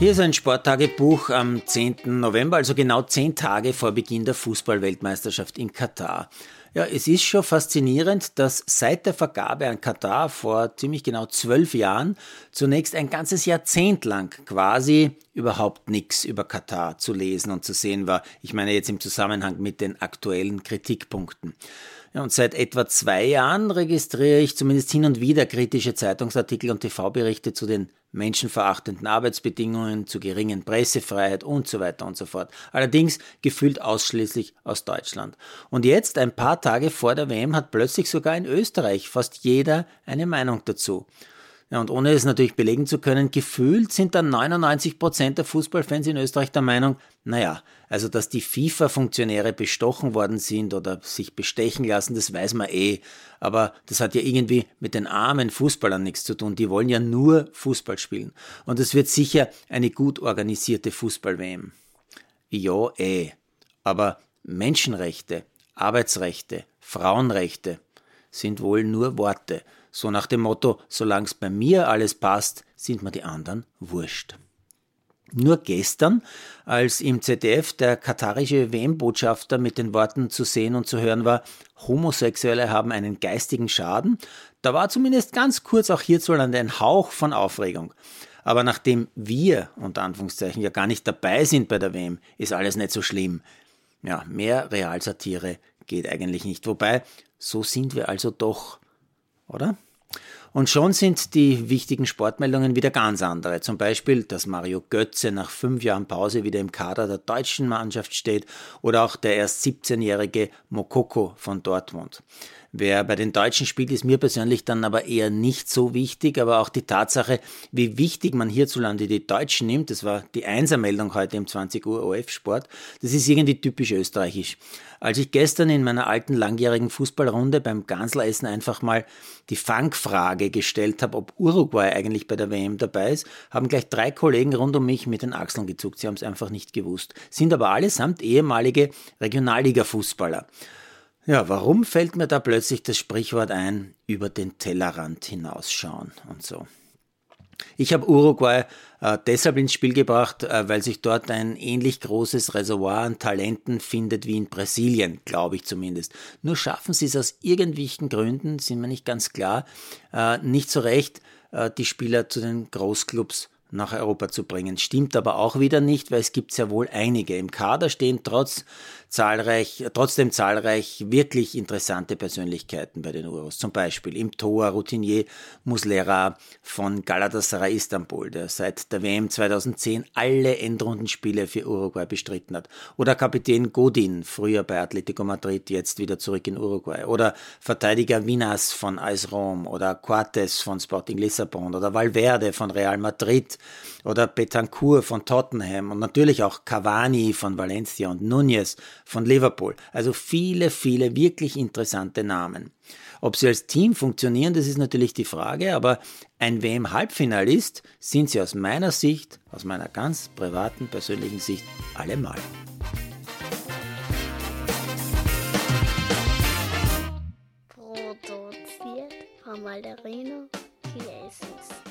Hier ist ein Sporttagebuch am 10. November, also genau zehn Tage vor Beginn der Fußballweltmeisterschaft in Katar. Ja, es ist schon faszinierend, dass seit der Vergabe an Katar vor ziemlich genau zwölf Jahren zunächst ein ganzes Jahrzehnt lang quasi überhaupt nichts über Katar zu lesen und zu sehen war. Ich meine jetzt im Zusammenhang mit den aktuellen Kritikpunkten. Und seit etwa zwei Jahren registriere ich zumindest hin und wieder kritische Zeitungsartikel und TV-Berichte zu den menschenverachtenden Arbeitsbedingungen, zu geringen Pressefreiheit und so weiter und so fort. Allerdings gefühlt ausschließlich aus Deutschland. Und jetzt, ein paar Tage vor der WM, hat plötzlich sogar in Österreich fast jeder eine Meinung dazu. Ja, und ohne es natürlich belegen zu können, gefühlt sind dann 99 Prozent der Fußballfans in Österreich der Meinung, naja, also dass die FIFA-Funktionäre bestochen worden sind oder sich bestechen lassen, das weiß man eh. Aber das hat ja irgendwie mit den armen Fußballern nichts zu tun. Die wollen ja nur Fußball spielen. Und es wird sicher eine gut organisierte Fußball-WM. Ja, eh. Aber Menschenrechte, Arbeitsrechte, Frauenrechte sind wohl nur Worte. So nach dem Motto, solange es bei mir alles passt, sind mir die anderen wurscht. Nur gestern, als im ZDF der katarische WM-Botschafter mit den Worten zu sehen und zu hören war, Homosexuelle haben einen geistigen Schaden, da war zumindest ganz kurz auch hierzulande ein Hauch von Aufregung. Aber nachdem wir, unter Anführungszeichen, ja gar nicht dabei sind bei der WM, ist alles nicht so schlimm. Ja, mehr Realsatire geht eigentlich nicht. Wobei, so sind wir also doch Var det? Und schon sind die wichtigen Sportmeldungen wieder ganz andere. Zum Beispiel, dass Mario Götze nach fünf Jahren Pause wieder im Kader der deutschen Mannschaft steht oder auch der erst 17-jährige Mokoko von Dortmund. Wer bei den Deutschen spielt, ist mir persönlich dann aber eher nicht so wichtig, aber auch die Tatsache, wie wichtig man hierzulande die Deutschen nimmt, das war die Einsermeldung heute im 20 Uhr OF-Sport, das ist irgendwie typisch österreichisch. Als ich gestern in meiner alten langjährigen Fußballrunde beim Gansleressen einfach mal die Fangfrage gestellt habe, ob Uruguay eigentlich bei der WM dabei ist, haben gleich drei Kollegen rund um mich mit den Achseln gezuckt. Sie haben es einfach nicht gewusst. Sind aber allesamt ehemalige Regionalliga-Fußballer. Ja, warum fällt mir da plötzlich das Sprichwort ein, über den Tellerrand hinausschauen und so? Ich habe Uruguay äh, deshalb ins Spiel gebracht, äh, weil sich dort ein ähnlich großes Reservoir an Talenten findet wie in Brasilien, glaube ich zumindest. Nur schaffen sie es aus irgendwelchen Gründen, sind mir nicht ganz klar, äh, nicht so recht, äh, die Spieler zu den Großclubs nach Europa zu bringen. Stimmt aber auch wieder nicht, weil es gibt sehr wohl einige. Im Kader stehen trotz zahlreich, trotzdem zahlreich wirklich interessante Persönlichkeiten bei den Uros. Zum Beispiel im Tor Routinier Muslera von Galatasaray Istanbul, der seit der WM 2010 alle Endrundenspiele für Uruguay bestritten hat. Oder Kapitän Godin, früher bei Atletico Madrid, jetzt wieder zurück in Uruguay. Oder Verteidiger Vinas von AS Rom. Oder Cortes von Sporting Lissabon. Oder Valverde von Real Madrid oder Betancourt von Tottenham und natürlich auch Cavani von Valencia und Nunez von Liverpool. Also viele, viele wirklich interessante Namen. Ob sie als Team funktionieren, das ist natürlich die Frage, aber ein WM-Halbfinalist sind sie aus meiner Sicht, aus meiner ganz privaten, persönlichen Sicht, allemal. Produziert von Malderino Chiesens.